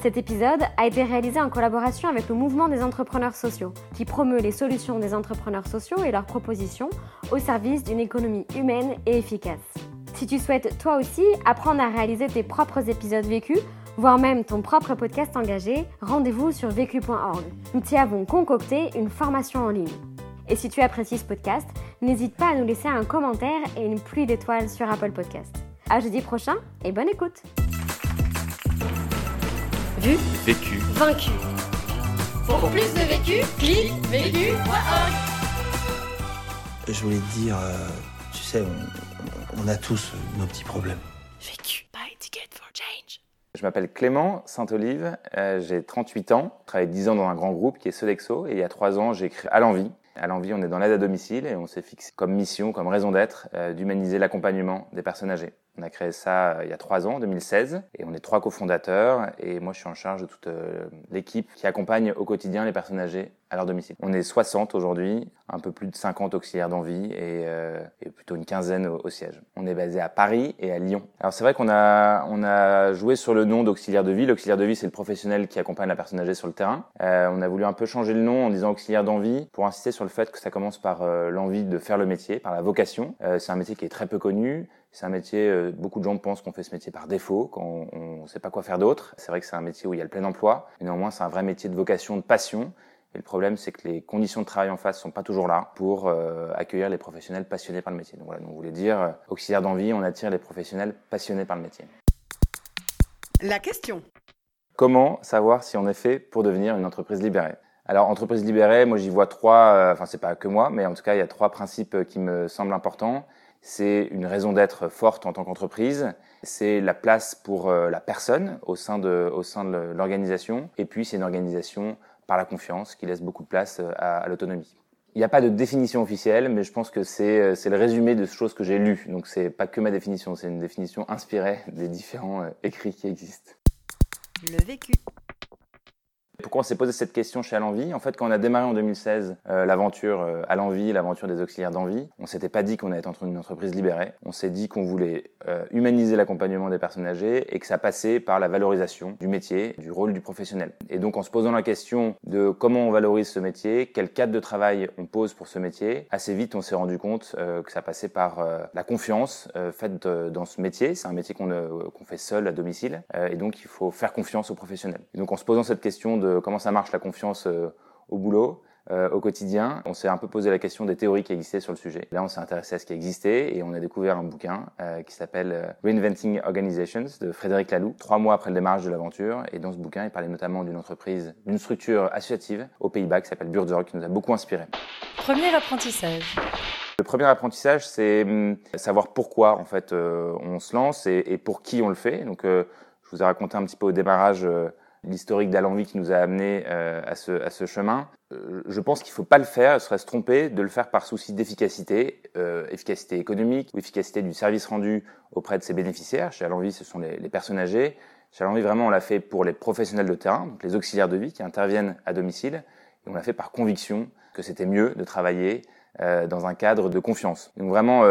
Cet épisode a été réalisé en collaboration avec le mouvement des entrepreneurs sociaux, qui promeut les solutions des entrepreneurs sociaux et leurs propositions au service d'une économie humaine et efficace. Si tu souhaites toi aussi apprendre à réaliser tes propres épisodes vécus, voire même ton propre podcast engagé, rendez-vous sur vécu.org. Nous t'y avons concocté une formation en ligne. Et si tu apprécies ce podcast, n'hésite pas à nous laisser un commentaire et une pluie d'étoiles sur Apple Podcast. À jeudi prochain et bonne écoute! Vu, vécu, vaincu. Pour plus de vécu, clique vécu.org. Je voulais te dire, euh, tu sais, on, a tous nos petits problèmes. Vécu, buy ticket for change. Je m'appelle Clément Saint-Olive, euh, j'ai 38 ans, je travaille 10 ans dans un grand groupe qui est Sodexo et il y a 3 ans j'ai créé À l'envie. À l'envie, on est dans l'aide à domicile et on s'est fixé comme mission, comme raison d'être, euh, d'humaniser l'accompagnement des personnes âgées. On a créé ça euh, il y a trois ans, 2016, et on est trois cofondateurs. Et moi, je suis en charge de toute euh, l'équipe qui accompagne au quotidien les personnes âgées à leur domicile. On est 60 aujourd'hui, un peu plus de 50 auxiliaires d'envie et, euh, et, plutôt une quinzaine au, siège. On est basé à Paris et à Lyon. Alors c'est vrai qu'on a on a joué sur le nom d'auxiliaire de vie. L'auxiliaire de vie, c'est le professionnel qui accompagne la personne âgée sur le terrain. Euh, on a voulu un peu changer le nom en disant auxiliaire d'envie pour insister sur le fait que ça commence par l'envie de faire le métier, par la vocation. c'est un métier qui est très peu connu. C'est un métier, euh, beaucoup de gens pensent qu'on fait ce métier par défaut, quand on ne sait pas quoi faire d'autre. C'est vrai que c'est un métier où il y a le plein emploi, mais néanmoins c'est un vrai métier de vocation, de passion. Et le problème, c'est que les conditions de travail en face sont pas toujours là pour euh, accueillir les professionnels passionnés par le métier. Donc voilà, on voulait dire, euh, auxiliaire d'envie, on attire les professionnels passionnés par le métier. La question. Comment savoir si on est fait pour devenir une entreprise libérée? Alors, entreprise libérée, moi j'y vois trois, enfin c'est pas que moi, mais en tout cas il y a trois principes qui me semblent importants c'est une raison d'être forte en tant qu'entreprise, c'est la place pour euh, la personne au sein de, l'organisation, et puis c'est une organisation par la confiance qui laisse beaucoup de place euh, à, l'autonomie. Il n'y a pas de définition officielle, mais je pense que euh, c'est le résumé de choses que j'ai lues. Donc c'est pas que ma définition, c'est une définition inspirée des différents écrits qui existent. Le vécu. Pourquoi on s'est posé cette question chez Alenvie En fait, quand on a démarré en 2016 euh, l'aventure euh, l'aventure des auxiliaires d'envie, on s'était pas dit qu'on allait être une entreprise libérée. On s'est dit qu'on voulait euh, humaniser l'accompagnement des personnes âgées et que ça passait par la valorisation du métier, du rôle du professionnel. Et donc, en se posant la question de comment on valorise ce métier, quel cadre de travail on pose pour ce métier, assez vite, on s'est rendu compte euh, que ça passait par la confiance faite dans ce métier. C'est un métier qu'on qu'on fait seul à domicile, et donc il faut faire confiance aux professionnels. Et donc, en se posant cette question de comment ça marche la confiance euh, au boulot, euh, au quotidien. On s'est un peu posé la question des théories qui existaient sur le sujet. Là, on s'est intéressé à ce qui existait et on a découvert un bouquin euh, qui s'appelle Reinventing Organizations de Frédéric Laloux, trois mois après le démarrage de l'aventure. Et dans ce bouquin, il parlait notamment d'une entreprise, d'une structure associative aux Pays-Bas qui s'appelle Burzorg, qui nous a beaucoup inspiré. Premier apprentissage. Le premier apprentissage, c'est hum, savoir pourquoi en fait on se lance et, et, pour qui on le fait. Donc, je vous ai raconté un petit peu au démarrage l'historique d'Alenvie qui nous a amené euh, à, ce, chemin. Euh, je pense qu'il ne faut pas le faire, ce serait se tromper de le faire par souci d'efficacité, euh, efficacité économique ou efficacité du service rendu auprès de ses bénéficiaires. Chez Alenvie, ce sont les, personnes âgées. Chez Alenvie, vraiment, on l'a fait pour les professionnels de terrain, donc les auxiliaires de vie qui interviennent à domicile. Et on l'a fait par conviction que c'était mieux de travailler dans un cadre de confiance. Donc vraiment,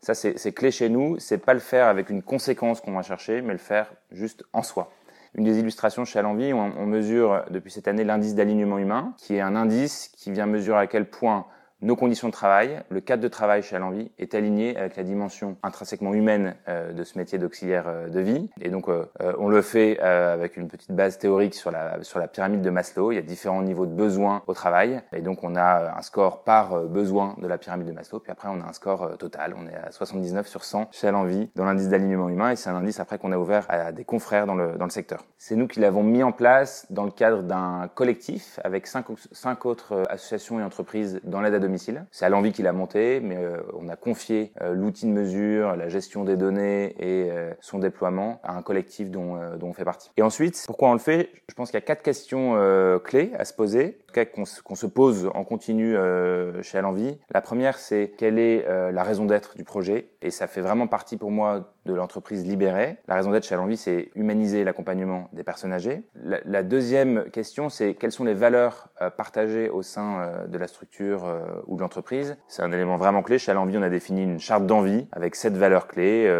ça c'est clé chez nous, c'est pas le faire avec une conséquence qu'on va chercher, mais le faire juste en soi une des illustrations chez Alenvie, on, on mesure depuis cette année l'indice d'alignement humain, qui est un indice qui vient mesurer à quel point nos conditions de travail, le cadre de travail chez Alenvie est aligné avec la dimension intrinsèquement humaine euh, de ce métier d'auxiliaire euh, de vie. Et donc, euh, on le fait avec une petite base théorique sur la, sur la pyramide de Maslow. Il y a différents niveaux de besoins au travail. Et donc, on a un score par besoin de la pyramide de Maslow. Puis après, on a un score total. On est à 79 sur 100 chez Alenvie dans l'indice d'alignement humain. Et c'est un indice après qu'on a ouvert à des confrères dans le, dans le secteur. C'est nous qui l'avons mis en place dans le cadre d'un collectif avec cinq, cinq autres associations et entreprises dans l'aide à domicile C'est à l'envie qu'il a monté, mais euh, on a confié euh, l'outil de mesure, la gestion des données et son déploiement à un collectif dont, on fait partie. Et ensuite, pourquoi on le fait? Je pense qu'il y a quatre questions clés à se poser qu'on se pose en continu euh, chez Alenvie. La première, c'est quelle est euh, la raison d'être du projet? Et ça fait vraiment partie pour moi de l'entreprise libérée. La raison d'être chez Alenvie, c'est humaniser l'accompagnement des personnes âgées. La, deuxième question, c'est quelles sont les valeurs euh, partagées au sein de la structure ou de l'entreprise. C'est un élément vraiment clé. Chez Alenvie, on a défini une charte d'envie avec sept valeurs clés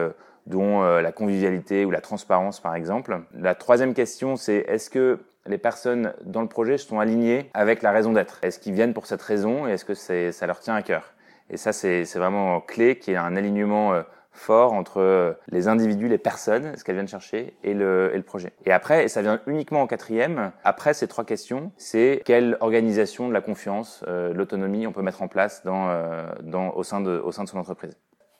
dont la convivialité ou la transparence par exemple. La troisième question, c'est est-ce que les personnes dans le projet sont alignées avec la raison d'être? Est-ce qu'ils viennent pour cette raison et est-ce que ça leur tient à cœur? Et ça, c'est vraiment clé qu'il y ait un alignement euh, fort entre euh, les individus, les personnes, ce qu'elles viennent chercher, et le, et le projet. Et après, et ça vient uniquement en quatrième, après ces trois questions, c'est quelle organisation de la confiance, euh, l'autonomie on peut mettre en place dans, dans, au, sein de, au sein de son entreprise.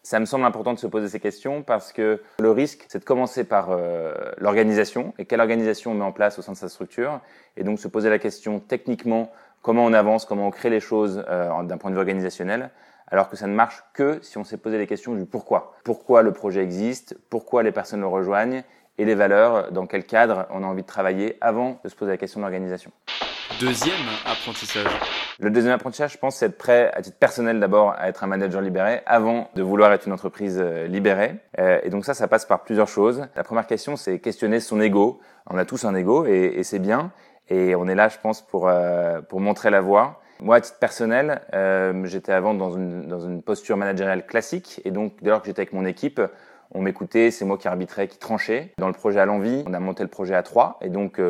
Ça me semble important de se poser ces questions parce que le risque, c'est de commencer par euh, l'organisation et quelle organisation on met en place au sein de sa structure et donc se poser la question techniquement comment on avance, comment on crée les choses euh, d'un point de vue organisationnel, alors que ça ne marche que si on s'est posé les questions du pourquoi. Pourquoi le projet existe, pourquoi les personnes le rejoignent et les valeurs, dans quel cadre on a envie de travailler avant de se poser la question de l'organisation. Deuxième apprentissage. Le deuxième apprentissage, je pense, c'est être prêt, à titre personnel d'abord, à être un manager libéré avant de vouloir être une entreprise euh, libérée. Euh, et donc ça, ça passe par plusieurs choses. La première question, c'est questionner son ego. On a tous un ego et, et c'est bien. Et on est là, je pense, pour, euh, pour montrer la voie. Moi, à titre personnel, euh, j'étais avant dans une, posture managériale classique. Et donc, dès lors que j'étais avec mon équipe, on m'écoutait, c'est moi qui arbitrais, qui tranchait. Dans le projet à l'envie, on a monté le projet à trois. Et donc,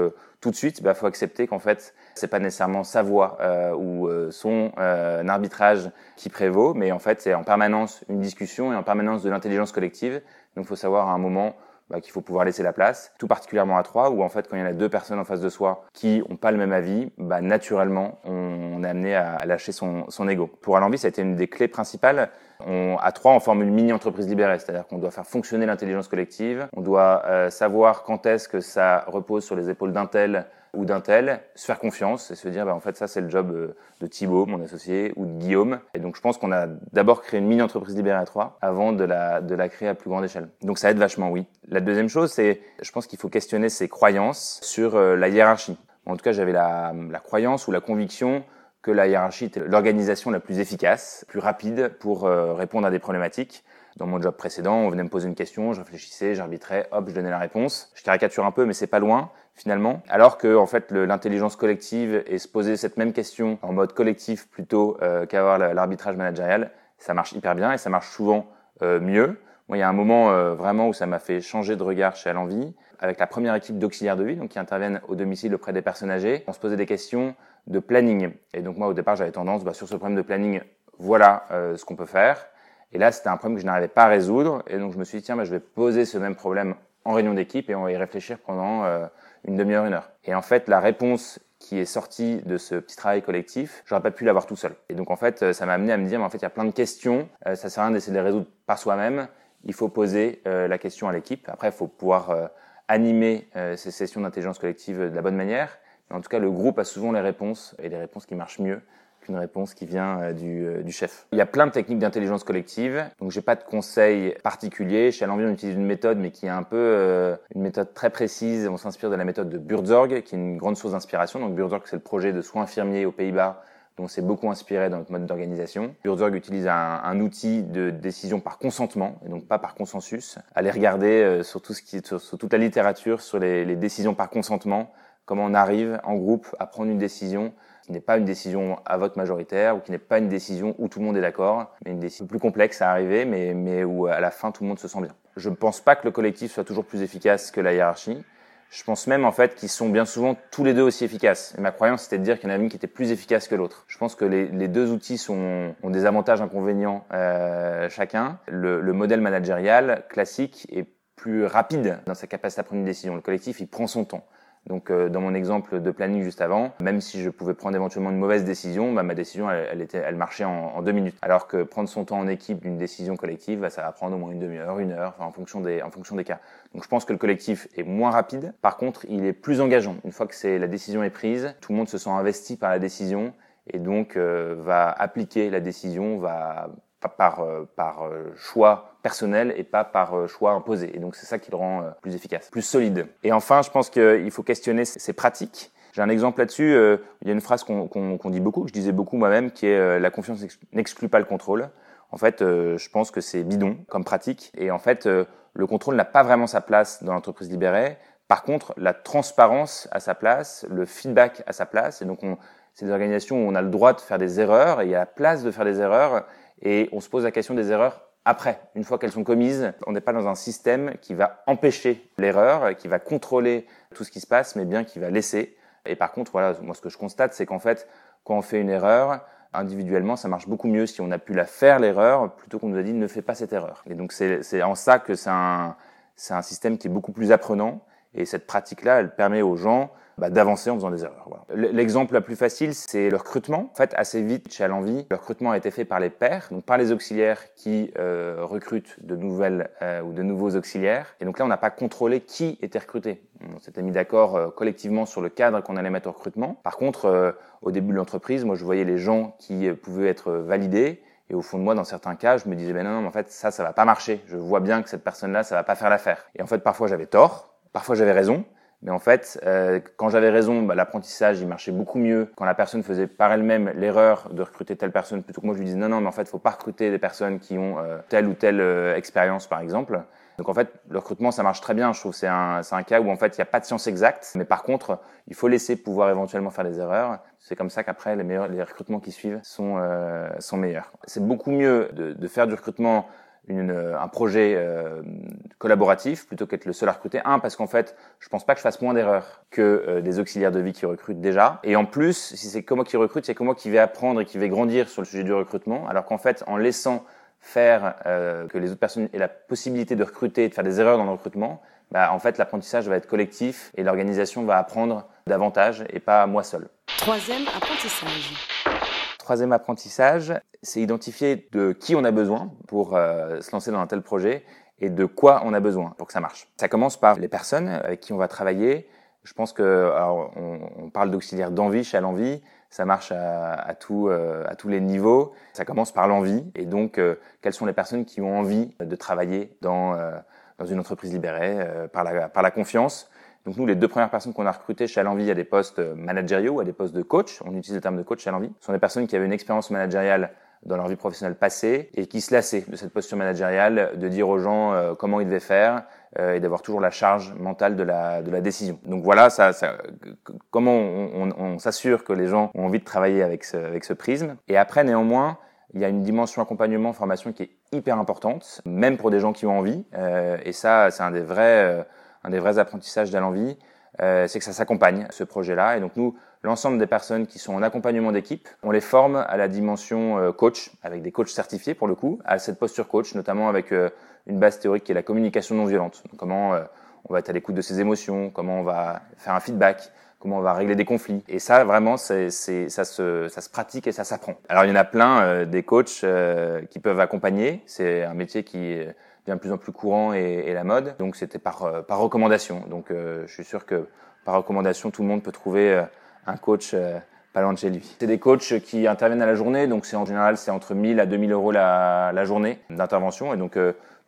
tout de suite, il bah, faut accepter qu'en fait, c'est pas nécessairement sa voix euh, ou euh, son euh, arbitrage qui prévaut, mais en fait, c'est en permanence une discussion et en permanence de l'intelligence collective. Donc, il faut savoir à un moment bah, qu'il faut pouvoir laisser la place, tout particulièrement à trois, où en fait, quand il y en a deux personnes en face de soi qui n'ont pas le même avis, bah, naturellement, on, est amené à, lâcher son, son ego. Pour Alenvie, ça a été une des clés principales. On, à trois, on forme une mini-entreprise libérée, c'est-à-dire qu'on doit faire fonctionner l'intelligence collective, on doit euh, savoir quand est-ce que ça repose sur les épaules d'un tel ou d'un tel, se faire confiance et se dire, bah, en fait, ça, c'est le job euh, de Thibaut, mon associé, ou de Guillaume. Et donc, je pense qu'on a d'abord créé une mini-entreprise libérée à trois avant de la, de la créer à plus grande échelle. Donc, ça aide vachement, oui. La deuxième chose, c'est, je pense qu'il faut questionner ses croyances sur euh, la hiérarchie. En tout cas, j'avais la, la croyance ou la conviction que la hiérarchie était l'organisation la plus efficace, plus rapide pour euh, répondre à des problématiques. Dans mon job précédent, on venait me poser une question, je réfléchissais, j'arbitrais, hop, je donnais la réponse. Je caricature un peu, mais c'est pas loin finalement. Alors que en fait, l'intelligence collective et se poser cette même question en mode collectif plutôt euh, qu'avoir l'arbitrage managérial, ça marche hyper bien et ça marche souvent euh, mieux. Moi, il y a un moment vraiment où ça m'a fait changer de regard chez Alenvie avec la première équipe d'auxiliaires de vie, donc qui interviennent au domicile auprès des personnes âgées. On se posait des questions de planning. Et donc moi, au départ, j'avais tendance, bah, sur ce problème de planning, voilà euh, ce qu'on peut faire. Et là, c'était un problème que je n'arrivais pas à résoudre. Et donc je me suis dit, tiens, bah, je vais poser ce même problème en réunion d'équipe et on va y réfléchir pendant euh, une demi-heure, une heure. Et en fait, la réponse qui est sortie de ce petit travail collectif, j'aurais pas pu l'avoir tout seul. Et donc en fait, euh, ça m'a amené à me dire, mais en fait, il y a plein de questions. ça sert à rien d'essayer de les résoudre par soi-même. Il faut poser la question à l'équipe. Après, il faut pouvoir animer ces sessions d'intelligence collective de la bonne manière. En tout cas, le groupe a souvent les réponses et les réponses qui marchent mieux qu'une réponse qui vient euh, du, euh, du, chef. Il y a plein de techniques d'intelligence collective, donc j'ai pas de conseils particuliers. Chez Alenvie, on utilise une méthode, mais qui est un peu euh, une méthode très précise. On s'inspire de la méthode de Burzorg, qui est une grande source d'inspiration. Donc Burzorg, c'est le projet de soins infirmiers aux Pays-Bas dont c'est beaucoup inspiré dans notre mode d'organisation. Burzorg utilise un, outil de décision par consentement et donc pas par consensus. Allez regarder sur toute la littérature sur les décisions par consentement comment on arrive en groupe à prendre une décision qui n'est pas une décision à vote majoritaire ou qui n'est pas une décision où tout le monde est d'accord, mais une décision plus complexe à arriver, mais, où à la fin tout le monde se sent bien. Je ne pense pas que le collectif soit toujours plus efficace que la hiérarchie. Je pense même en fait qu'ils sont bien souvent tous les deux aussi efficaces. Et ma croyance c'était de dire qu'il y en a une qui était plus efficace que l'autre. Je pense que les, les deux outils sont, ont des avantages inconvénients euh, chacun. Le, le modèle managérial classique est plus rapide dans sa capacité à prendre une décision. Le collectif, il prend son temps. Donc euh, dans mon exemple de planning juste avant, même si je pouvais prendre éventuellement une mauvaise décision, bah, ma décision elle, était, elle marchait en, deux minutes. Alors que prendre son temps en équipe d'une décision collective, bah, ça va prendre au moins une demi-heure, une heure, en fonction des en cas. Donc je pense que le collectif est moins rapide. Par contre, il est plus engageant. Une fois que la décision est prise, tout le monde se sent investi par la décision et donc va appliquer la décision, va par, par choix personnel et pas par choix imposé. Et donc c'est ça qui le rend plus efficace, plus solide. Et enfin, je pense qu'il faut questionner ses pratiques. J'ai un exemple là-dessus. il y a une phrase qu'on dit beaucoup, que je disais beaucoup moi-même, qui est la confiance n'exclut pas le contrôle. En fait, je pense que c'est bidon comme pratique. Et en fait, le contrôle n'a pas vraiment sa place dans l'entreprise libérée. Par contre, la transparence a sa place, le feedback a sa place. Et donc, c'est des organisations où on a le droit de faire des erreurs et il y a la place de faire des erreurs. Et on se pose la question des erreurs après, une fois qu'elles sont commises. On n'est pas dans un système qui va empêcher l'erreur, qui va contrôler tout ce qui se passe, mais bien qui va laisser. Et par contre, voilà, moi, ce que je constate, c'est qu'en fait, quand on fait une erreur, individuellement, ça marche beaucoup mieux si on a pu la faire l'erreur plutôt qu'on nous a dit ne fais pas cette erreur. Et donc c'est en ça que c'est un, un système qui est beaucoup plus apprenant et cette pratique-là, elle permet aux gens bah, d'avancer en faisant des erreurs. L'exemple le plus facile, c'est le recrutement. En fait, assez vite, chez Alenvie, le recrutement a été fait par les pairs, donc par les auxiliaires qui euh, recrutent de nouvelles euh, ou de nouveaux auxiliaires. Et donc là, on n'a pas contrôlé qui était recruté. On s'était mis d'accord euh, collectivement sur le cadre qu'on allait mettre au recrutement. Par contre, au début de l'entreprise, moi, je voyais les gens qui pouvaient être validés. Et au fond de moi, dans certains cas, je me disais, ben non, non, en fait, ça, ça va pas marcher. Je vois bien que cette personne-là, ça va pas faire l'affaire. Et en fait, parfois, j'avais tort. Parfois, j'avais raison. Mais en fait, euh, quand j'avais raison, bah, l'apprentissage, il marchait beaucoup mieux quand la personne faisait par elle-même l'erreur de recruter telle personne, plutôt que moi je lui disais non, non, mais en fait, faut pas recruter des personnes qui ont euh, telle ou telle euh, expérience, par exemple. Donc en fait, le recrutement, ça marche très bien. Je trouve c'est un, c'est un cas où en fait, il n'y a pas de science exacte, mais par contre, il faut laisser pouvoir éventuellement faire des erreurs. C'est comme ça qu'après, les meilleurs, les recrutements qui suivent sont sont meilleurs. C'est beaucoup mieux de faire du recrutement une, euh, un projet euh, collaboratif plutôt qu'être le seul à recruter. Un, parce qu'en fait, je pense pas que je fasse moins d'erreurs que euh, des auxiliaires de vie qui recrutent déjà. Et en plus, si c'est que moi qui recrute, c'est que moi qui vais apprendre et qui vais grandir sur le sujet du recrutement. Alors qu'en fait, en laissant faire que les autres personnes aient la possibilité de recruter, de faire des erreurs dans le recrutement, bah, en fait, l'apprentissage va être collectif et l'organisation va apprendre davantage et pas moi seul. Troisième apprentissage. Troisième apprentissage, c'est identifier de qui on a besoin pour euh, se lancer dans un tel projet et de quoi on a besoin pour que ça marche. Ça commence par les personnes avec qui on va travailler. Je pense que parle d'auxiliaire d'envie chez l'envie, ça marche euh, à tous les niveaux. Ça commence par l'envie et donc euh, quelles sont les personnes qui ont envie de travailler dans une entreprise libérée par la confiance? Donc nous, les deux premières personnes qu'on a recrutées chez Alenvie à des postes euh, managériaux, à des postes de coach, on utilise le terme de coach chez Alenvie, sont des personnes qui avaient une expérience managériale dans leur vie professionnelle passée et qui se lassaient de cette posture managériale, de dire aux gens euh, comment ils devaient faire euh, et d'avoir toujours la charge mentale de la, décision. Donc voilà, ça, ça comment on, s'assure que les gens ont envie de travailler avec ce prisme. Et après, néanmoins, il y a une dimension accompagnement, formation qui est hyper importante, même pour des gens qui ont envie. et ça, c'est un des vrais un des vrais apprentissages d'Alenvie, euh, c'est que ça s'accompagne, ce projet-là. Et donc nous, l'ensemble des personnes qui sont en accompagnement d'équipe, on les forme à la dimension euh, coach, avec des coachs certifiés pour le coup, à cette posture coach, notamment avec euh, une base théorique qui est la communication non violente. Comment euh, on va être à l'écoute de ses émotions, comment on va faire un feedback, comment on va régler des conflits. Et ça, vraiment, c'est, ça, se, ça se pratique et ça s'apprend. Alors, il y en a plein des coachs qui peuvent accompagner. C'est un métier qui devient de plus en plus courant et, et la mode. Donc c'était par, euh, par recommandation. Donc euh, je suis sûr que par recommandation, tout le monde peut trouver euh, un coach pas loin de chez lui. C'est des coachs qui interviennent à la journée, donc c'est en général c'est entre 1000 à 2000 euros la, la journée d'intervention. Et donc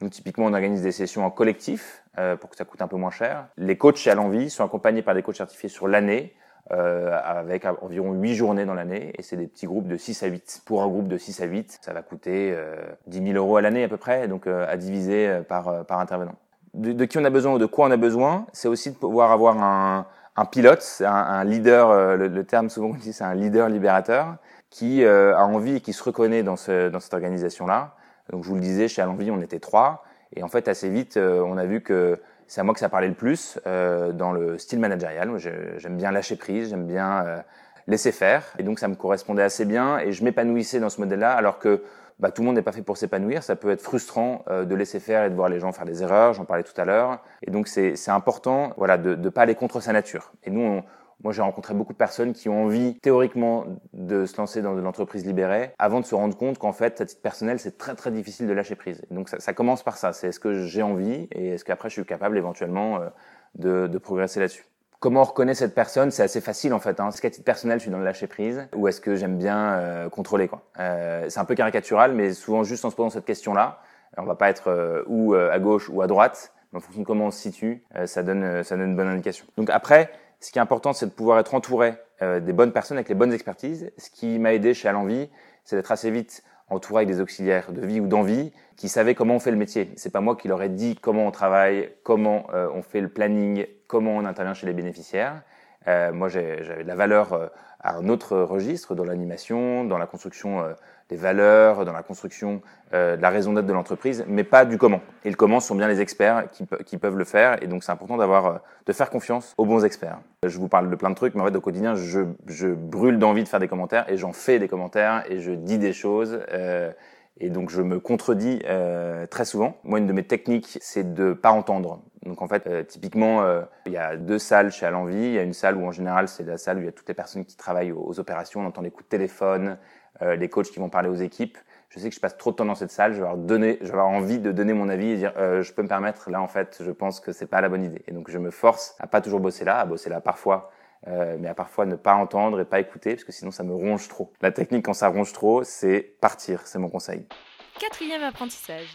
nous typiquement on organise des sessions en collectif pour que ça coûte un peu moins cher. Les coachs chez l'envie sont accompagnés par des coachs certifiés sur l'année euh, avec environ 8 journées dans l'année et c'est des petits groupes de 6 à 8. Pour un groupe de 6 à 8, ça va coûter euh, 10 000 euros à l'année à peu près, donc euh, à diviser euh, par, euh, par intervenant. De, de, qui on a besoin ou de quoi on a besoin, c'est aussi de pouvoir avoir un, un pilote, un, un leader, le, le, terme souvent qu'on dit c'est un leader libérateur, qui a envie et qui se reconnaît dans, ce, dans cette organisation-là. Donc je vous le disais, chez Alenvie, on était trois. Et en fait, assez vite, on a vu que c'est à moi que ça parlait le plus euh, dans le style managérial. J'aime bien lâcher prise, j'aime bien euh, laisser faire, et donc ça me correspondait assez bien et je m'épanouissais dans ce modèle-là, alors que bah, tout le monde n'est pas fait pour s'épanouir. Ça peut être frustrant euh, de laisser faire et de voir les gens faire des erreurs. J'en parlais tout à l'heure, et donc c'est important, voilà, de ne pas aller contre sa nature. Et nous, on, moi, j'ai rencontré beaucoup de personnes qui ont envie, théoriquement, de se lancer dans l'entreprise libérée, avant de se rendre compte qu'en fait, à titre personnel, c'est très très difficile de lâcher prise. donc, ça, ça commence par ça. C'est est-ce que j'ai envie et est-ce qu'après, je suis capable éventuellement euh, de, de, progresser là-dessus? Comment on reconnaît cette personne? C'est assez facile en fait. Hein. Est-ce qu'à titre personnel, je suis dans le lâcher prise ou est-ce que j'aime bien euh, contrôler quoi? Euh, C'est un peu caricatural, mais souvent juste en se posant cette question-là, on va pas être euh, ou euh, à gauche ou à droite, mais en fonction de comment on se situe, ça donne ça donne une bonne indication. Donc après, ce qui est important, c'est de pouvoir être entouré des bonnes personnes avec les bonnes expertises. Ce qui m'a aidé chez Alenvie, c'est d'être assez vite entouré avec des auxiliaires de vie ou d'envie qui savaient comment on fait le métier. C'est pas moi qui leur ai dit comment on travaille, comment on fait le planning, comment on intervient chez les bénéficiaires. Euh, moi, j'avais de la valeur euh, à un autre registre, dans l'animation, dans la construction euh, des valeurs, dans la construction euh, de la raison d'être de l'entreprise, mais pas du comment. Et le comment sont bien les experts qui, qui peuvent le faire, et donc c'est important d'avoir, de faire confiance aux bons experts. Je vous parle de plein de trucs, mais en fait, au quotidien, je, je brûle d'envie de faire des commentaires, et j'en fais des commentaires, et je dis des choses. Euh, et donc je me contredis euh, très souvent. Moi, une de mes techniques, c'est de pas entendre. Donc en fait, euh, typiquement, euh, il y a deux salles chez Alenvie. Il y a une salle où en général, c'est la salle où il y a toutes les personnes qui travaillent aux, opérations. On entend les coups de téléphone, euh, les coachs qui vont parler aux équipes. Je sais que je passe trop de temps dans cette salle. Je vais avoir, donné, je vais avoir envie de donner mon avis et dire, je peux me permettre. Là, en fait, je pense que c'est pas la bonne idée. Et donc je me force à pas toujours bosser là, à bosser là parfois euh, mais à parfois ne pas entendre et pas écouter, parce que sinon ça me ronge trop. La technique quand ça ronge trop, c'est partir, c'est mon conseil. Quatrième apprentissage.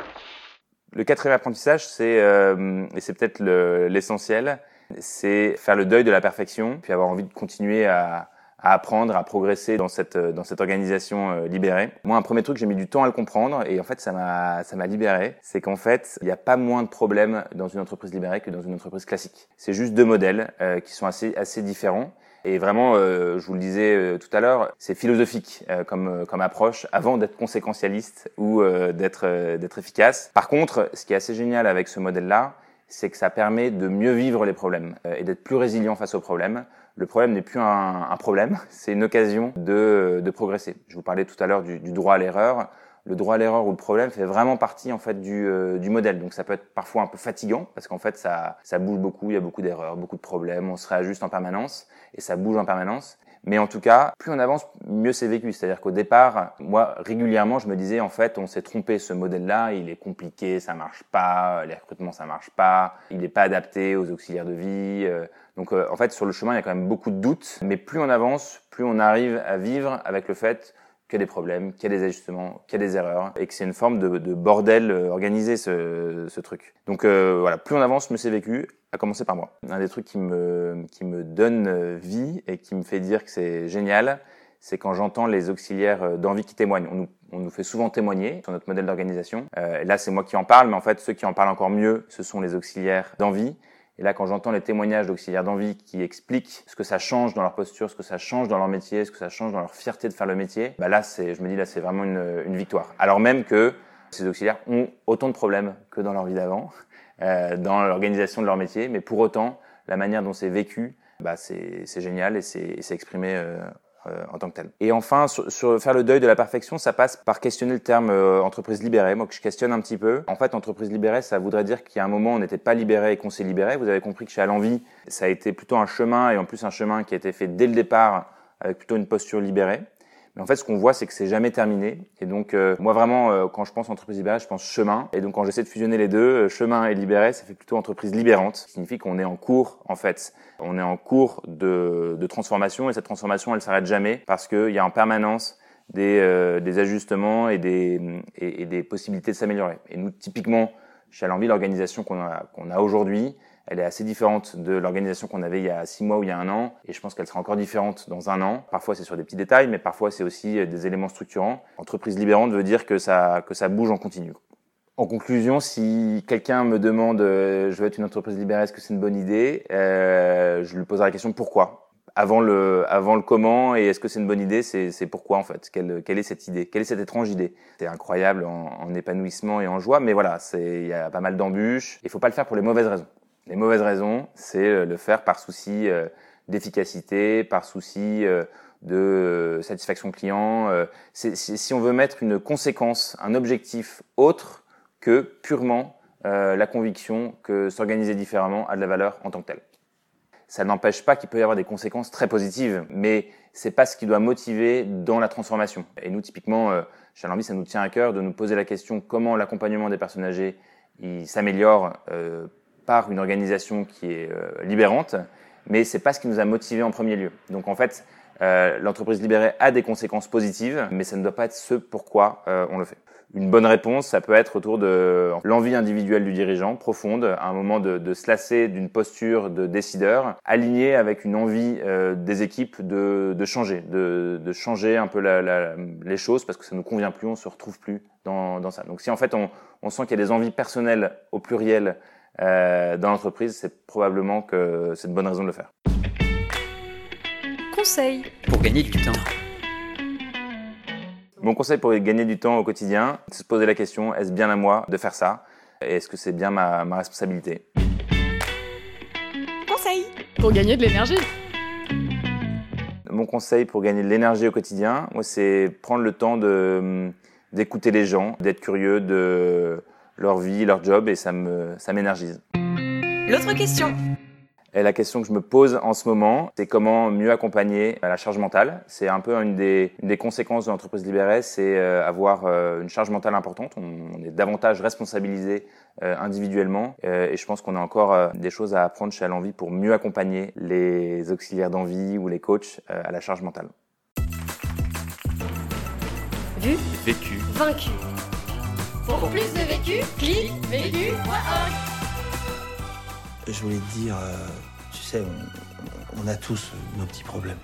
Le quatrième apprentissage, c'est euh, et c'est peut-être l'essentiel, c'est faire le deuil de la perfection, puis avoir envie de continuer à, à apprendre, à progresser dans cette dans cette organisation euh, libérée. Moi, un premier truc, j'ai mis du temps à le comprendre et en fait, ça m'a libéré. C'est qu'en fait, il n'y a pas moins de problèmes dans une entreprise libérée que dans une entreprise classique. C'est juste deux modèles euh, qui sont assez assez différents. Et vraiment, euh, je vous le disais tout à l'heure, c'est philosophique comme comme approche avant d'être conséquentialiste ou d'être d'être efficace. Par contre, ce qui est assez génial avec ce modèle-là, c'est que ça permet de mieux vivre les problèmes et d'être plus résilient face aux problèmes le problème n'est plus un, problème, c'est une occasion de, progresser. Je vous parlais tout à l'heure du, droit à l'erreur. Le droit à l'erreur ou le problème fait vraiment partie en fait du, euh, modèle. Donc ça peut être parfois un peu fatigant parce qu'en fait ça, bouge beaucoup, il y a beaucoup d'erreurs, beaucoup de problèmes, on se réajuste en permanence et ça bouge en permanence. Mais en tout cas, plus on avance, mieux c'est vécu. C'est-à-dire qu'au départ, moi, régulièrement, je me disais, en fait, on s'est trompé, ce modèle-là, il est compliqué, ça marche pas, les recrutements, ça marche pas, il n'est pas adapté aux auxiliaires de vie. Euh. Donc, euh, en fait, sur le chemin, il y a quand même beaucoup de doutes. Mais plus on avance, plus on arrive à vivre avec le fait qu'il y a des problèmes, qu'il y a des ajustements, qu'il y a des erreurs, et que c'est une forme de, de bordel euh, organisé, ce, ce truc. Donc, voilà, plus on avance, mieux c'est vécu à commencer par moi. Un des trucs qui me, qui me donne euh, vie et qui me fait dire que c'est génial, c'est quand j'entends les auxiliaires euh, d'envie qui témoignent. On nous, on nous, fait souvent témoigner sur notre modèle d'organisation. Euh, là, c'est moi qui en parle, mais en fait, ceux qui en parlent encore mieux, ce sont les auxiliaires d'envie. Et là, quand j'entends les témoignages d'auxiliaires d'envie qui expliquent ce que ça change dans leur posture, ce que ça change dans leur métier, ce que ça change dans leur fierté de faire le métier, bah là, je me dis là, c'est vraiment une, une victoire. Alors même que ces auxiliaires ont autant de problèmes que dans leur vie d'avant. Euh, dans l'organisation de leur métier, mais pour autant, la manière dont c'est vécu, bah, c'est génial et c'est exprimé euh, euh, en tant que tel. Et enfin, sur, faire le deuil de la perfection, ça passe par questionner le terme euh, entreprise libérée. Moi, que je questionne un petit peu. En fait, entreprise libérée, ça voudrait dire qu'il y a un moment, on n'était pas libéré et qu'on s'est libéré. Vous avez compris que chez Alenvie, ça a été plutôt un chemin et en plus un chemin qui a été fait dès le départ avec plutôt une posture libérée. Mais en fait, ce qu'on voit, c'est que c'est jamais terminé. Et donc, euh, moi, vraiment, euh, quand je pense entreprise libérée, je pense chemin. Et donc, quand j'essaie de fusionner les deux, euh, chemin et libéré, ça fait plutôt entreprise libérante. Ce qui signifie qu'on est en cours, en fait. On est en cours de, de transformation et cette transformation, elle s'arrête jamais parce qu'il y a en permanence des, des ajustements et des, et, et des possibilités de s'améliorer. Et nous, typiquement, chez Alambi, l'organisation qu'on a, a aujourd'hui, elle est assez différente de l'organisation qu'on avait il y a six mois ou il y a un an, et je pense qu'elle sera encore différente dans un an. Parfois c'est sur des petits détails, mais parfois c'est aussi des éléments structurants. Entreprise libérante veut dire que ça, que ça bouge en continu. En conclusion, si quelqu'un me demande euh, je veux être une entreprise libérée, est-ce que c'est une bonne idée? Euh, Je lui poserai la question pourquoi? Avant le, avant le comment et est-ce que c'est une bonne idée, c'est pourquoi en fait, quelle, quelle est cette idée, quelle est cette étrange idée? C'est incroyable en, en, épanouissement et en joie, mais voilà, il y a pas mal d'embûches. Il faut pas le faire pour les mauvaises raisons. Les mauvaises raisons, c'est euh, le faire par souci euh, d'efficacité, par souci euh, de satisfaction client. Si on veut mettre une conséquence, un objectif autre que purement la conviction que s'organiser différemment a de la valeur en tant que tel. Ça n'empêche pas qu'il peut y avoir des conséquences très positives, mais c'est pas ce qui doit motiver dans la transformation. Et nous, typiquement, chez Alambi, ça nous tient à cœur de nous poser la question comment l'accompagnement des personnes âgées s'améliore par une organisation qui est euh, libérante mais c'est pas ce qui nous a motivés en premier lieu. Donc en fait, euh, l'entreprise libérée a des conséquences positives, mais ça ne doit pas être ce pourquoi euh, on le fait. Une bonne réponse, ça peut être autour de l'envie individuelle du dirigeant, profonde, à un moment de, de se lasser d'une posture de décideur, alignée avec une envie euh, des équipes de, de changer, de, de, changer un peu la, la, les choses parce que ça nous convient plus, on se retrouve plus dans, dans ça. Donc si en fait on, on sent qu'il y a des envies personnelles au pluriel euh, dans l'entreprise, c'est probablement que c'est une bonne raison de le faire. Conseil pour gagner du temps. Mon conseil pour gagner du temps au quotidien, c'est se poser la question est-ce bien à moi de faire ça? Et est-ce que c'est bien ma, ma responsabilité? Conseil pour gagner de l'énergie. Mon conseil pour gagner de l'énergie au quotidien, moi, c'est prendre le temps de d'écouter les gens, d'être curieux de leur vie, leur job, et ça me ça m'énergise. L'autre question. Et la question que je me pose en ce moment, c'est comment mieux accompagner la charge mentale. C'est un peu une des, une des conséquences de l'entreprise libérée, c'est euh, avoir euh, une charge mentale importante. On, est davantage responsabilisé euh, individuellement et je pense qu'on a encore des choses à apprendre chez Alenvie pour mieux accompagner les auxiliaires d'envie ou les coachs à la charge mentale. Vu, vécu, vaincu. Pour plus de vécu, clique vécu.org. Je voulais te dire, euh, on, a tous nos petits problèmes.